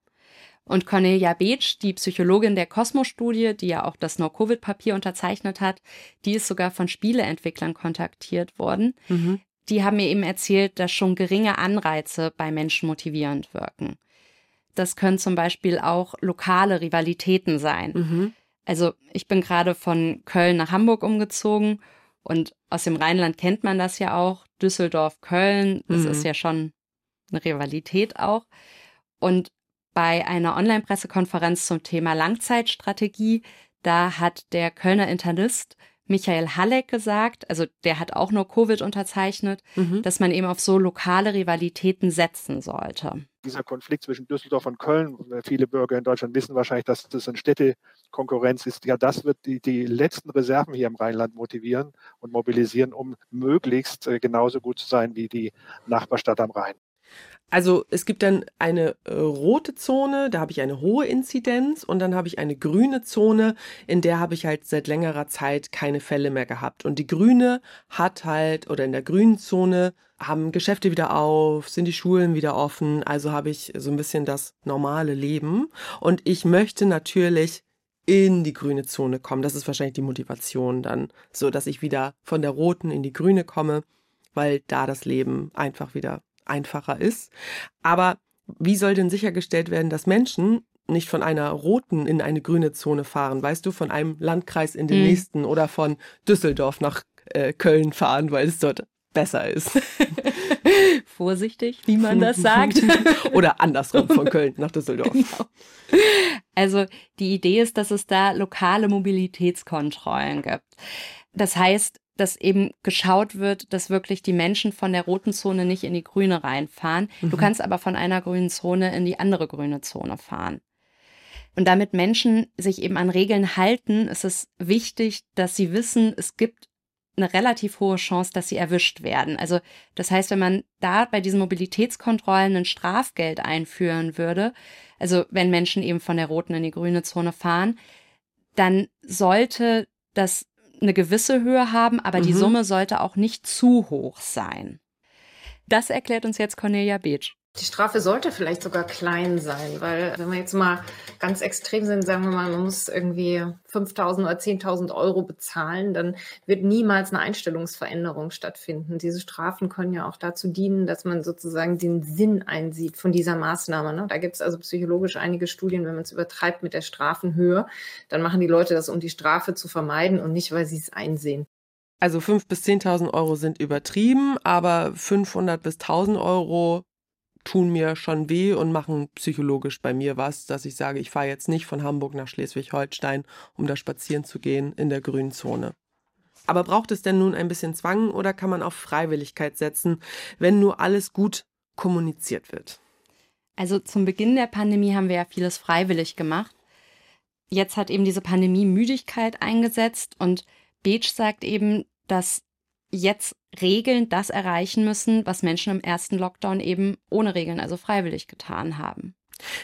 Und Cornelia Beetsch, die Psychologin der Cosmos-Studie, die ja auch das No-Covid-Papier unterzeichnet hat, die ist sogar von Spieleentwicklern kontaktiert worden. Mhm. Die haben mir eben erzählt, dass schon geringe Anreize bei Menschen motivierend wirken. Das können zum Beispiel auch lokale Rivalitäten sein. Mhm. Also ich bin gerade von Köln nach Hamburg umgezogen und aus dem Rheinland kennt man das ja auch. Düsseldorf, Köln, das mhm. ist ja schon eine Rivalität auch. Und bei einer Online-Pressekonferenz zum Thema Langzeitstrategie. Da hat der Kölner Internist Michael Halleck gesagt, also der hat auch nur Covid unterzeichnet, mhm. dass man eben auf so lokale Rivalitäten setzen sollte. Dieser Konflikt zwischen Düsseldorf und Köln, viele Bürger in Deutschland wissen wahrscheinlich, dass das eine Städtekonkurrenz ist. Ja, das wird die, die letzten Reserven hier im Rheinland motivieren und mobilisieren, um möglichst äh, genauso gut zu sein wie die Nachbarstadt am Rhein. Also es gibt dann eine äh, rote Zone, da habe ich eine hohe Inzidenz und dann habe ich eine grüne Zone, in der habe ich halt seit längerer Zeit keine Fälle mehr gehabt. Und die grüne hat halt, oder in der grünen Zone haben Geschäfte wieder auf, sind die Schulen wieder offen, also habe ich so ein bisschen das normale Leben. Und ich möchte natürlich in die grüne Zone kommen. Das ist wahrscheinlich die Motivation dann, so dass ich wieder von der roten in die grüne komme, weil da das Leben einfach wieder einfacher ist. Aber wie soll denn sichergestellt werden, dass Menschen nicht von einer roten in eine grüne Zone fahren, weißt du, von einem Landkreis in den mhm. nächsten oder von Düsseldorf nach äh, Köln fahren, weil es dort besser ist. <laughs> Vorsichtig, wie man das <laughs> sagt. Oder andersrum von <laughs> Köln nach Düsseldorf. Genau. Also die Idee ist, dass es da lokale Mobilitätskontrollen gibt. Das heißt, dass eben geschaut wird, dass wirklich die Menschen von der roten Zone nicht in die grüne reinfahren. Mhm. Du kannst aber von einer grünen Zone in die andere grüne Zone fahren. Und damit Menschen sich eben an Regeln halten, ist es wichtig, dass sie wissen, es gibt eine relativ hohe Chance, dass sie erwischt werden. Also das heißt, wenn man da bei diesen Mobilitätskontrollen ein Strafgeld einführen würde, also wenn Menschen eben von der roten in die grüne Zone fahren, dann sollte das eine gewisse Höhe haben, aber mhm. die Summe sollte auch nicht zu hoch sein. Das erklärt uns jetzt Cornelia Beetsch. Die Strafe sollte vielleicht sogar klein sein, weil wenn wir jetzt mal ganz extrem sind, sagen wir mal, man muss irgendwie 5.000 oder 10.000 Euro bezahlen, dann wird niemals eine Einstellungsveränderung stattfinden. Diese Strafen können ja auch dazu dienen, dass man sozusagen den Sinn einsieht von dieser Maßnahme. Ne? Da gibt es also psychologisch einige Studien, wenn man es übertreibt mit der Strafenhöhe, dann machen die Leute das, um die Strafe zu vermeiden und nicht, weil sie es einsehen. Also 5.000 bis 10.000 Euro sind übertrieben, aber 500 bis 1.000 Euro tun mir schon weh und machen psychologisch bei mir was, dass ich sage, ich fahre jetzt nicht von Hamburg nach Schleswig-Holstein, um da spazieren zu gehen in der grünen Zone. Aber braucht es denn nun ein bisschen Zwang oder kann man auf Freiwilligkeit setzen, wenn nur alles gut kommuniziert wird? Also zum Beginn der Pandemie haben wir ja vieles freiwillig gemacht. Jetzt hat eben diese Pandemie Müdigkeit eingesetzt und Beach sagt eben, dass jetzt Regeln das erreichen müssen, was Menschen im ersten Lockdown eben ohne Regeln, also freiwillig getan haben.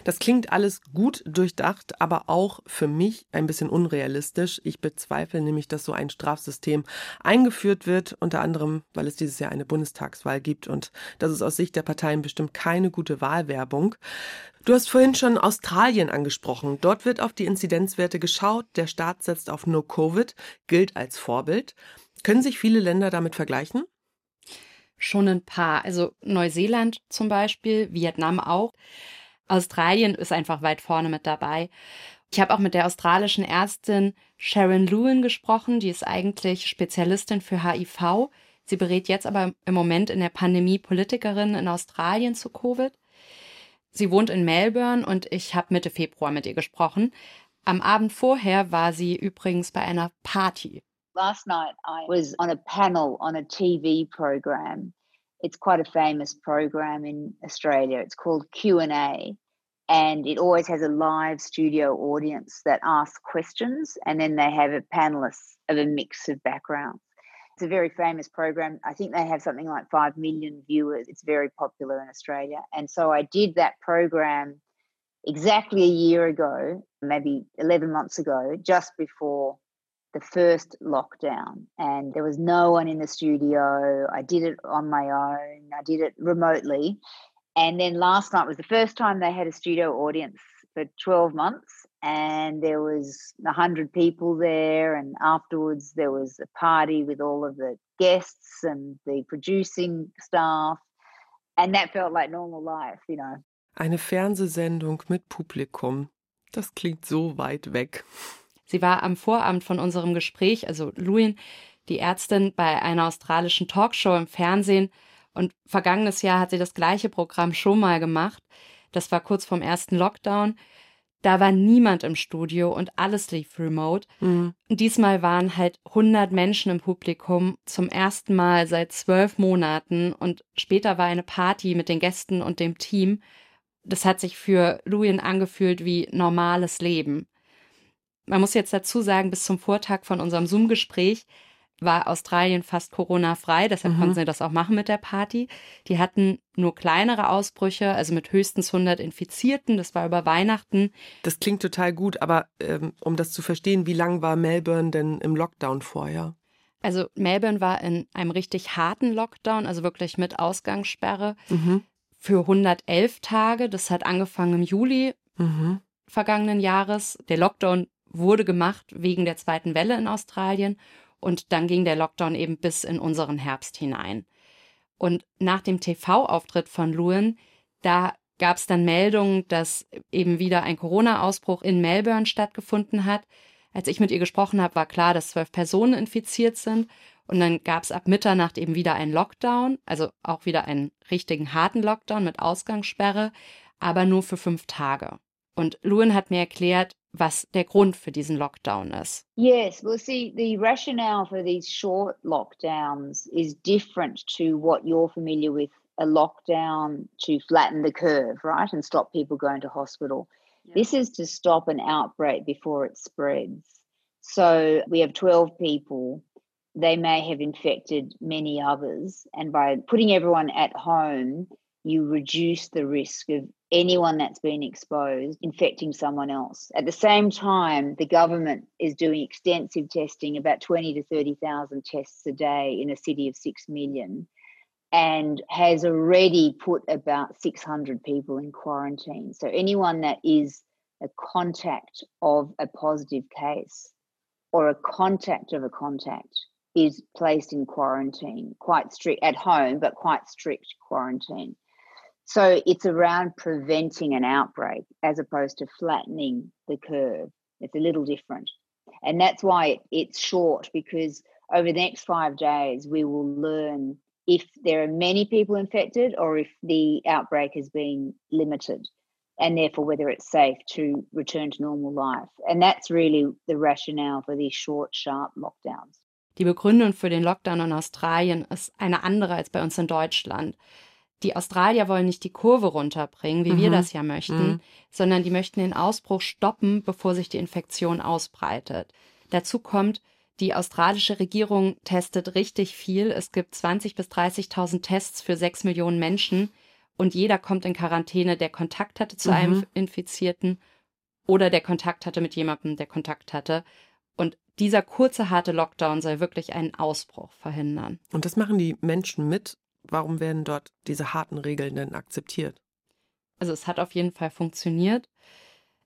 Das klingt alles gut durchdacht, aber auch für mich ein bisschen unrealistisch. Ich bezweifle nämlich, dass so ein Strafsystem eingeführt wird, unter anderem, weil es dieses Jahr eine Bundestagswahl gibt und das ist aus Sicht der Parteien bestimmt keine gute Wahlwerbung. Du hast vorhin schon Australien angesprochen. Dort wird auf die Inzidenzwerte geschaut. Der Staat setzt auf No Covid, gilt als Vorbild. Können sich viele Länder damit vergleichen? Schon ein paar. Also Neuseeland zum Beispiel, Vietnam auch. Australien ist einfach weit vorne mit dabei. Ich habe auch mit der australischen Ärztin Sharon Lewin gesprochen, die ist eigentlich Spezialistin für HIV. Sie berät jetzt aber im Moment in der Pandemie Politikerinnen in Australien zu Covid. Sie wohnt in Melbourne und ich habe Mitte Februar mit ihr gesprochen. Am Abend vorher war sie übrigens bei einer Party. Last night I was on a panel on a TV program. It's quite a famous program in Australia. It's called Q&A and it always has a live studio audience that asks questions and then they have a panelists of a mix of backgrounds. It's a very famous program. I think they have something like 5 million viewers. It's very popular in Australia. And so I did that program exactly a year ago, maybe 11 months ago, just before the first lockdown. And there was no one in the studio. I did it on my own, I did it remotely. And then last night was the first time they had a studio audience for 12 months. And there was 100 people there. And afterwards, there was a party with all of the guests and the producing staff. And that felt like normal life, you know. Eine Fernsehsendung mit Publikum. Das klingt so weit weg. Sie war am Vorabend von unserem Gespräch, also Luin, die Ärztin bei einer australischen Talkshow im Fernsehen. Und vergangenes Jahr hat sie das gleiche Programm schon mal gemacht. Das war kurz vorm ersten Lockdown. Da war niemand im Studio und alles lief remote. Mhm. Diesmal waren halt 100 Menschen im Publikum zum ersten Mal seit zwölf Monaten und später war eine Party mit den Gästen und dem Team. Das hat sich für Luin angefühlt wie normales Leben. Man muss jetzt dazu sagen, bis zum Vortag von unserem Zoom-Gespräch war Australien fast Corona-frei, deshalb mhm. konnten sie das auch machen mit der Party. Die hatten nur kleinere Ausbrüche, also mit höchstens 100 Infizierten. Das war über Weihnachten. Das klingt total gut, aber ähm, um das zu verstehen, wie lang war Melbourne denn im Lockdown vorher? Also Melbourne war in einem richtig harten Lockdown, also wirklich mit Ausgangssperre mhm. für 111 Tage. Das hat angefangen im Juli mhm. vergangenen Jahres. Der Lockdown wurde gemacht wegen der zweiten Welle in Australien und dann ging der Lockdown eben bis in unseren Herbst hinein. Und nach dem TV-Auftritt von Luen, da gab es dann Meldungen, dass eben wieder ein Corona-Ausbruch in Melbourne stattgefunden hat. Als ich mit ihr gesprochen habe, war klar, dass zwölf Personen infiziert sind. Und dann gab es ab Mitternacht eben wieder einen Lockdown, also auch wieder einen richtigen harten Lockdown mit Ausgangssperre, aber nur für fünf Tage. Und Luen hat mir erklärt, was der Grund für diesen Lockdown ist. Yes, well, see, the rationale for these short lockdowns is different to what you're familiar with a lockdown to flatten the curve, right, and stop people going to hospital. Yeah. This is to stop an outbreak before it spreads. So we have 12 people. They may have infected many others. And by putting everyone at home, you reduce the risk of anyone that's been exposed infecting someone else. At the same time, the government is doing extensive testing, about 20 to 30,000 tests a day in a city of 6 million, and has already put about 600 people in quarantine. So anyone that is a contact of a positive case or a contact of a contact is placed in quarantine, quite strict at home, but quite strict quarantine. So it's around preventing an outbreak as opposed to flattening the curve. It's a little different. And that's why it's short because over the next five days, we will learn if there are many people infected or if the outbreak has been limited and therefore whether it's safe to return to normal life. And that's really the rationale for these short, sharp lockdowns. Die Begründung für den Lockdown in Australien ist eine andere als bei uns in Deutschland. Die Australier wollen nicht die Kurve runterbringen, wie mhm. wir das ja möchten, mhm. sondern die möchten den Ausbruch stoppen, bevor sich die Infektion ausbreitet. Dazu kommt, die australische Regierung testet richtig viel. Es gibt 20.000 bis 30.000 Tests für 6 Millionen Menschen und jeder kommt in Quarantäne, der Kontakt hatte zu mhm. einem Infizierten oder der Kontakt hatte mit jemandem, der Kontakt hatte. Und dieser kurze, harte Lockdown soll wirklich einen Ausbruch verhindern. Und das machen die Menschen mit warum werden dort diese harten Regeln denn akzeptiert? Also es hat auf jeden Fall funktioniert.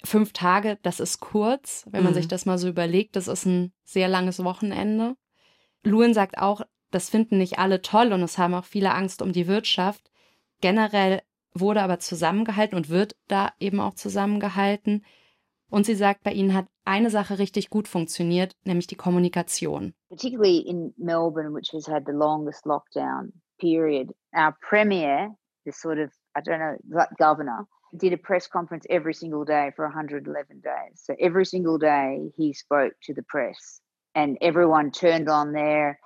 Fünf Tage, das ist kurz, wenn man mhm. sich das mal so überlegt, das ist ein sehr langes Wochenende. Luen sagt auch, das finden nicht alle toll und es haben auch viele Angst um die Wirtschaft. Generell wurde aber zusammengehalten und wird da eben auch zusammengehalten. Und sie sagt, bei ihnen hat eine Sache richtig gut funktioniert, nämlich die Kommunikation. Particularly in Melbourne, which has had the longest lockdown period, our premier, this sort of, I don't know, governor, did a press conference every single day for 111 days. So every single day he spoke to the press, and everyone turned on their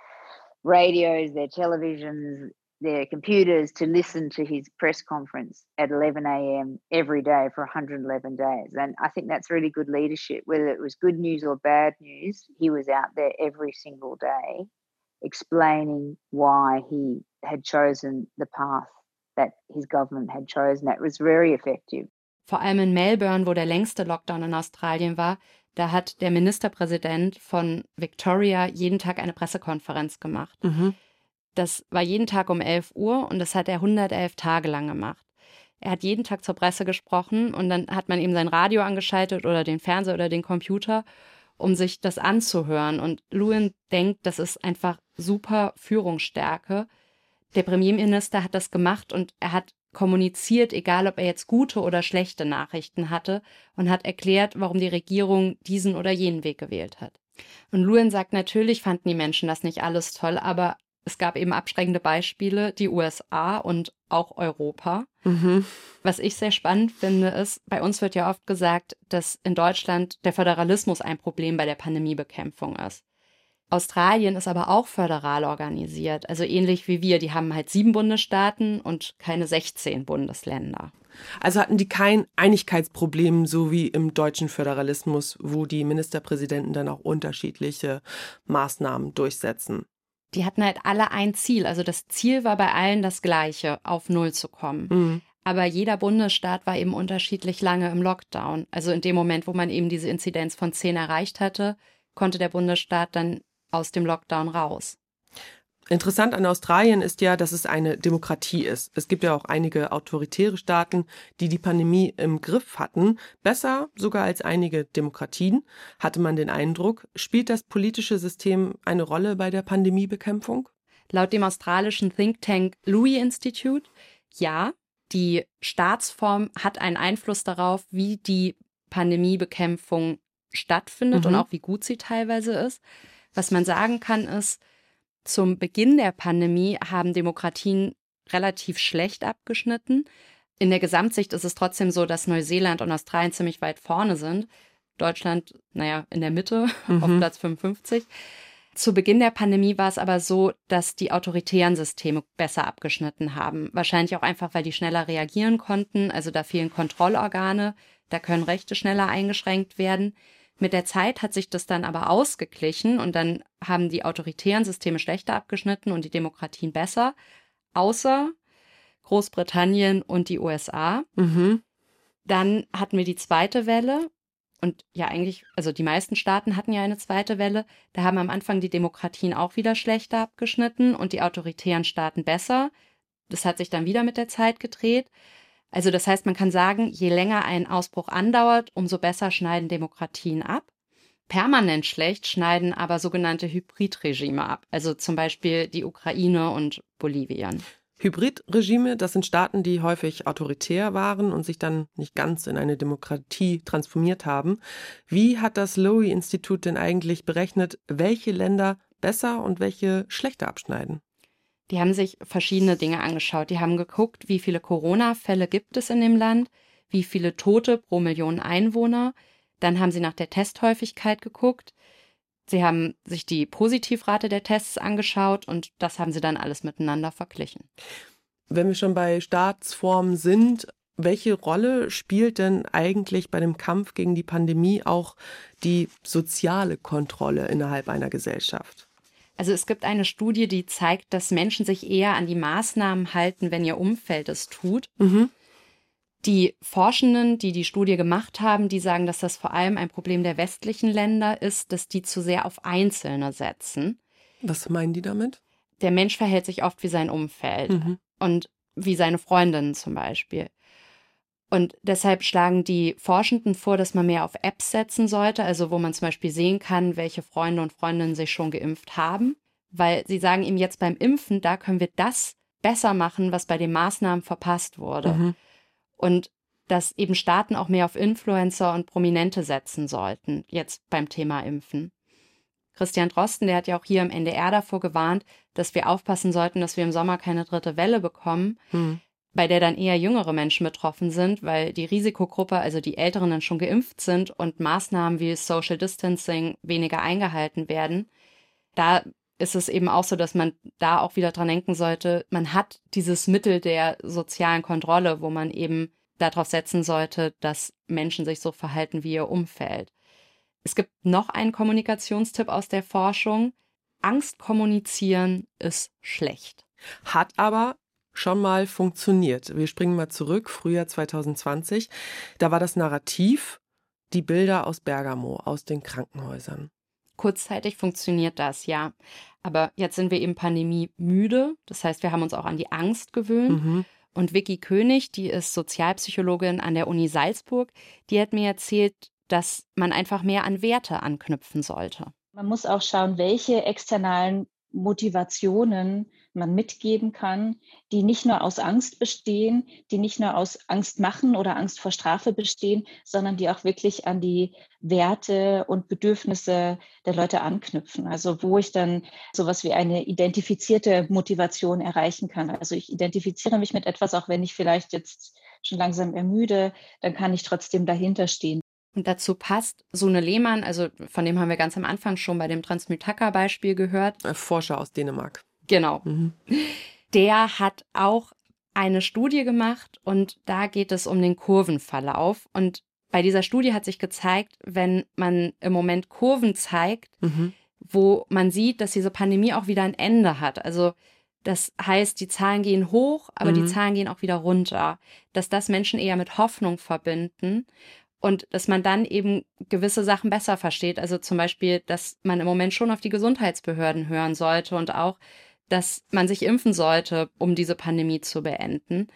radios, their televisions, their computers to listen to his press conference at 11 a.m. every day for 111 days. And I think that's really good leadership. Whether it was good news or bad news, he was out there every single day explaining why he had chosen the path that his government had chosen. That was very effective. Vor allem in Melbourne, wo der längste Lockdown in Australien war, da hat der Ministerpräsident von Victoria jeden Tag eine Pressekonferenz gemacht. Mhm. Das war jeden Tag um 11 Uhr und das hat er 111 Tage lang gemacht. Er hat jeden Tag zur Presse gesprochen und dann hat man ihm sein Radio angeschaltet oder den Fernseher oder den Computer, um sich das anzuhören. Und Lewin denkt, das ist einfach super Führungsstärke. Der Premierminister hat das gemacht und er hat kommuniziert, egal ob er jetzt gute oder schlechte Nachrichten hatte, und hat erklärt, warum die Regierung diesen oder jenen Weg gewählt hat. Und Lewin sagt, natürlich fanden die Menschen das nicht alles toll, aber es gab eben abschreckende Beispiele, die USA und auch Europa. Mhm. Was ich sehr spannend finde, ist, bei uns wird ja oft gesagt, dass in Deutschland der Föderalismus ein Problem bei der Pandemiebekämpfung ist. Australien ist aber auch föderal organisiert, also ähnlich wie wir. Die haben halt sieben Bundesstaaten und keine 16 Bundesländer. Also hatten die kein Einigkeitsproblem, so wie im deutschen Föderalismus, wo die Ministerpräsidenten dann auch unterschiedliche Maßnahmen durchsetzen die hatten halt alle ein Ziel. Also das Ziel war bei allen das gleiche, auf Null zu kommen. Mhm. Aber jeder Bundesstaat war eben unterschiedlich lange im Lockdown. Also in dem Moment, wo man eben diese Inzidenz von 10 erreicht hatte, konnte der Bundesstaat dann aus dem Lockdown raus. Interessant an Australien ist ja, dass es eine Demokratie ist. Es gibt ja auch einige autoritäre Staaten, die die Pandemie im Griff hatten. Besser sogar als einige Demokratien, hatte man den Eindruck. Spielt das politische System eine Rolle bei der Pandemiebekämpfung? Laut dem australischen Think Tank Louis Institute ja. Die Staatsform hat einen Einfluss darauf, wie die Pandemiebekämpfung stattfindet mhm. und auch wie gut sie teilweise ist. Was man sagen kann, ist, zum Beginn der Pandemie haben Demokratien relativ schlecht abgeschnitten. In der Gesamtsicht ist es trotzdem so, dass Neuseeland und Australien ziemlich weit vorne sind. Deutschland, naja, in der Mitte, <laughs> mhm. auf Platz 55. Zu Beginn der Pandemie war es aber so, dass die autoritären Systeme besser abgeschnitten haben. Wahrscheinlich auch einfach, weil die schneller reagieren konnten. Also da fehlen Kontrollorgane, da können Rechte schneller eingeschränkt werden. Mit der Zeit hat sich das dann aber ausgeglichen und dann haben die autoritären Systeme schlechter abgeschnitten und die Demokratien besser, außer Großbritannien und die USA. Mhm. Dann hatten wir die zweite Welle und ja, eigentlich, also die meisten Staaten hatten ja eine zweite Welle. Da haben am Anfang die Demokratien auch wieder schlechter abgeschnitten und die autoritären Staaten besser. Das hat sich dann wieder mit der Zeit gedreht. Also das heißt, man kann sagen, je länger ein Ausbruch andauert, umso besser schneiden Demokratien ab. Permanent schlecht schneiden aber sogenannte Hybridregime ab, also zum Beispiel die Ukraine und Bolivien. Hybridregime, das sind Staaten, die häufig autoritär waren und sich dann nicht ganz in eine Demokratie transformiert haben. Wie hat das Lowy-Institut denn eigentlich berechnet, welche Länder besser und welche schlechter abschneiden? Die haben sich verschiedene Dinge angeschaut. Die haben geguckt, wie viele Corona-Fälle gibt es in dem Land, wie viele Tote pro Million Einwohner. Dann haben sie nach der Testhäufigkeit geguckt. Sie haben sich die Positivrate der Tests angeschaut und das haben sie dann alles miteinander verglichen. Wenn wir schon bei Staatsformen sind, welche Rolle spielt denn eigentlich bei dem Kampf gegen die Pandemie auch die soziale Kontrolle innerhalb einer Gesellschaft? Also es gibt eine Studie, die zeigt, dass Menschen sich eher an die Maßnahmen halten, wenn ihr Umfeld es tut. Mhm. Die Forschenden, die die Studie gemacht haben, die sagen, dass das vor allem ein Problem der westlichen Länder ist, dass die zu sehr auf Einzelne setzen. Was meinen die damit? Der Mensch verhält sich oft wie sein Umfeld mhm. und wie seine Freundinnen zum Beispiel. Und deshalb schlagen die Forschenden vor, dass man mehr auf Apps setzen sollte, also wo man zum Beispiel sehen kann, welche Freunde und Freundinnen sich schon geimpft haben, weil sie sagen ihm jetzt beim Impfen, da können wir das besser machen, was bei den Maßnahmen verpasst wurde. Mhm. Und dass eben Staaten auch mehr auf Influencer und Prominente setzen sollten, jetzt beim Thema Impfen. Christian Drosten, der hat ja auch hier im NDR davor gewarnt, dass wir aufpassen sollten, dass wir im Sommer keine dritte Welle bekommen, hm. Bei der dann eher jüngere Menschen betroffen sind, weil die Risikogruppe, also die Älteren, dann schon geimpft sind und Maßnahmen wie Social Distancing weniger eingehalten werden. Da ist es eben auch so, dass man da auch wieder dran denken sollte, man hat dieses Mittel der sozialen Kontrolle, wo man eben darauf setzen sollte, dass Menschen sich so verhalten wie ihr Umfeld. Es gibt noch einen Kommunikationstipp aus der Forschung. Angst kommunizieren ist schlecht. Hat aber schon mal funktioniert. Wir springen mal zurück, Frühjahr 2020. Da war das Narrativ die Bilder aus Bergamo, aus den Krankenhäusern. Kurzzeitig funktioniert das, ja. Aber jetzt sind wir eben Pandemie müde. Das heißt, wir haben uns auch an die Angst gewöhnt. Mhm. Und Vicky König, die ist Sozialpsychologin an der Uni Salzburg, die hat mir erzählt, dass man einfach mehr an Werte anknüpfen sollte. Man muss auch schauen, welche externalen Motivationen man mitgeben kann, die nicht nur aus Angst bestehen, die nicht nur aus Angst machen oder Angst vor Strafe bestehen, sondern die auch wirklich an die Werte und Bedürfnisse der Leute anknüpfen. Also wo ich dann sowas wie eine identifizierte Motivation erreichen kann. Also ich identifiziere mich mit etwas, auch wenn ich vielleicht jetzt schon langsam ermüde, dann kann ich trotzdem dahinter stehen. Und dazu passt Sune Lehmann, also von dem haben wir ganz am Anfang schon bei dem Transmutaka-Beispiel gehört. Ein Forscher aus Dänemark. Genau. Mhm. Der hat auch eine Studie gemacht und da geht es um den Kurvenverlauf. Und bei dieser Studie hat sich gezeigt, wenn man im Moment Kurven zeigt, mhm. wo man sieht, dass diese Pandemie auch wieder ein Ende hat. Also das heißt, die Zahlen gehen hoch, aber mhm. die Zahlen gehen auch wieder runter. Dass das Menschen eher mit Hoffnung verbinden und dass man dann eben gewisse Sachen besser versteht. Also zum Beispiel, dass man im Moment schon auf die Gesundheitsbehörden hören sollte und auch, dass man sich impfen sollte, um diese Pandemie zu beenden.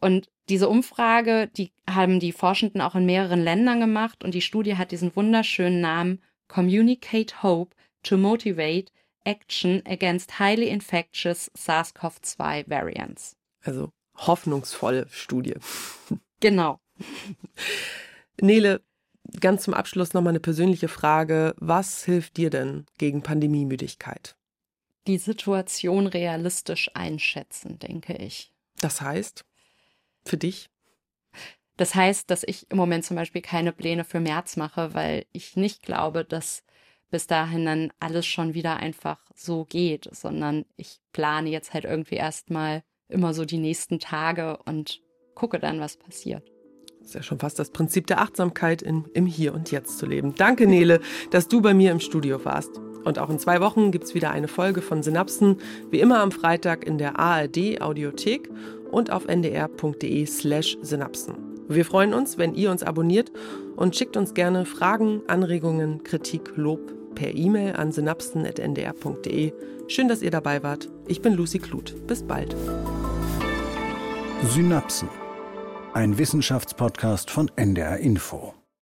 Und diese Umfrage, die haben die Forschenden auch in mehreren Ländern gemacht und die Studie hat diesen wunderschönen Namen Communicate Hope to Motivate Action Against Highly Infectious SARS-CoV-2 Variants. Also hoffnungsvolle Studie. <laughs> Genau. Nele, ganz zum Abschluss nochmal eine persönliche Frage. Was hilft dir denn gegen Pandemiemüdigkeit? Die Situation realistisch einschätzen, denke ich. Das heißt, für dich? Das heißt, dass ich im Moment zum Beispiel keine Pläne für März mache, weil ich nicht glaube, dass bis dahin dann alles schon wieder einfach so geht, sondern ich plane jetzt halt irgendwie erstmal immer so die nächsten Tage und gucke dann, was passiert. Das ist ja schon fast das Prinzip der Achtsamkeit, in, im Hier und Jetzt zu leben. Danke, Nele, dass du bei mir im Studio warst. Und auch in zwei Wochen gibt es wieder eine Folge von Synapsen, wie immer am Freitag in der ARD Audiothek und auf ndr.de slash Synapsen. Wir freuen uns, wenn ihr uns abonniert und schickt uns gerne Fragen, Anregungen, Kritik, Lob per E-Mail an synapsen.ndr.de. Schön, dass ihr dabei wart. Ich bin Lucy Kluth. Bis bald. Synapsen ein Wissenschaftspodcast von NDR Info.